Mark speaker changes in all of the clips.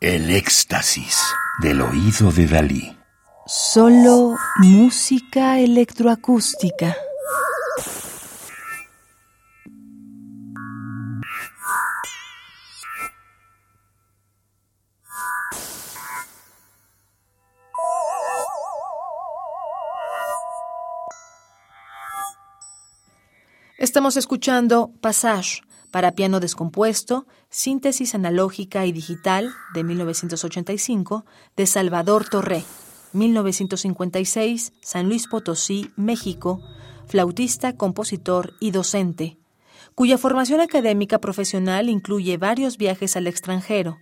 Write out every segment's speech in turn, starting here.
Speaker 1: El éxtasis del oído de Dalí.
Speaker 2: Solo música electroacústica. Estamos escuchando Passage para piano descompuesto, síntesis analógica y digital de 1985 de Salvador Torré, 1956, San Luis Potosí, México, flautista, compositor y docente, cuya formación académica profesional incluye varios viajes al extranjero.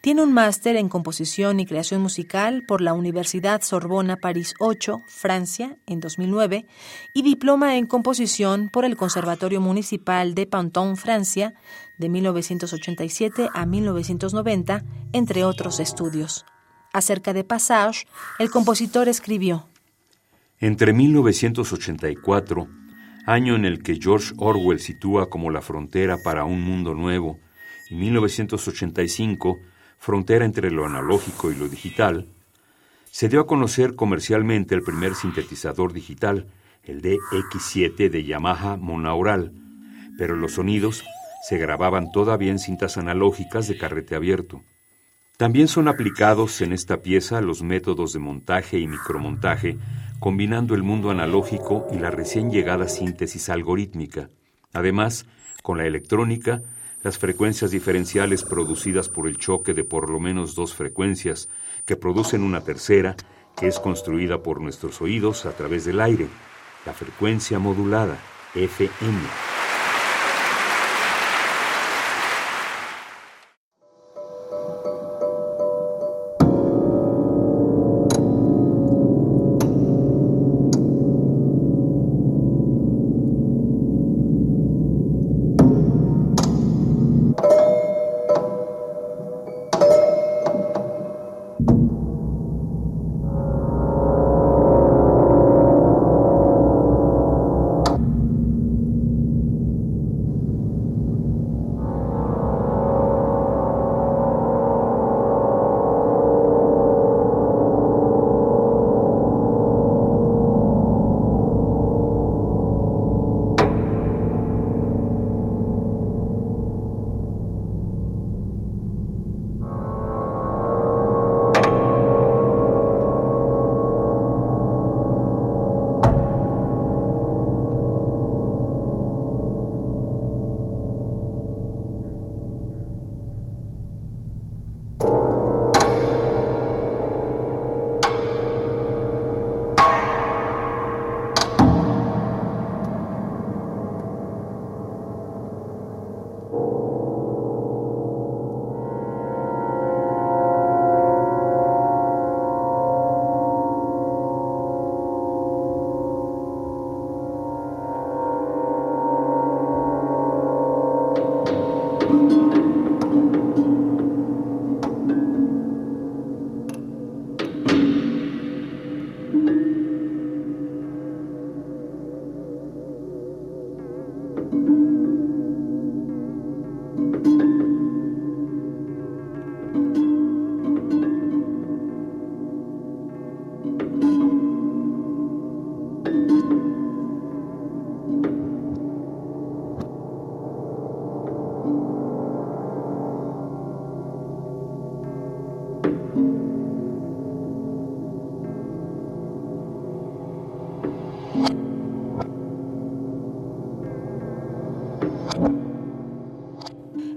Speaker 2: Tiene un máster en composición y creación musical por la Universidad Sorbona París 8, Francia, en 2009, y diploma en composición por el Conservatorio Municipal de Panton, Francia, de 1987 a 1990, entre otros estudios. Acerca de Passage, el compositor escribió:
Speaker 3: Entre 1984, año en el que George Orwell sitúa como la frontera para un mundo nuevo, y 1985, frontera entre lo analógico y lo digital, se dio a conocer comercialmente el primer sintetizador digital, el DX7 de Yamaha Monaural, pero los sonidos se grababan todavía en cintas analógicas de carrete abierto. También son aplicados en esta pieza los métodos de montaje y micromontaje, combinando el mundo analógico y la recién llegada síntesis algorítmica. Además, con la electrónica, las frecuencias diferenciales producidas por el choque de por lo menos dos frecuencias, que producen una tercera, que es construida por nuestros oídos a través del aire, la frecuencia modulada, FM.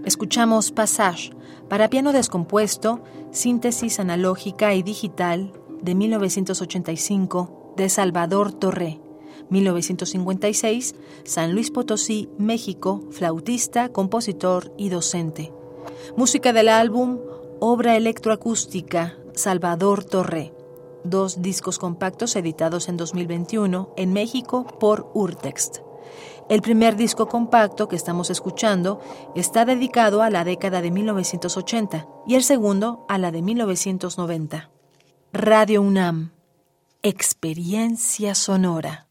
Speaker 2: Escuchamos Passage para piano descompuesto, síntesis analógica y digital de 1985 de Salvador Torré. 1956, San Luis Potosí, México, flautista, compositor y docente. Música del álbum Obra electroacústica Salvador Torré. Dos discos compactos editados en 2021 en México por Urtext. El primer disco compacto que estamos escuchando está dedicado a la década de 1980 y el segundo a la de 1990. Radio UNAM. Experiencia sonora.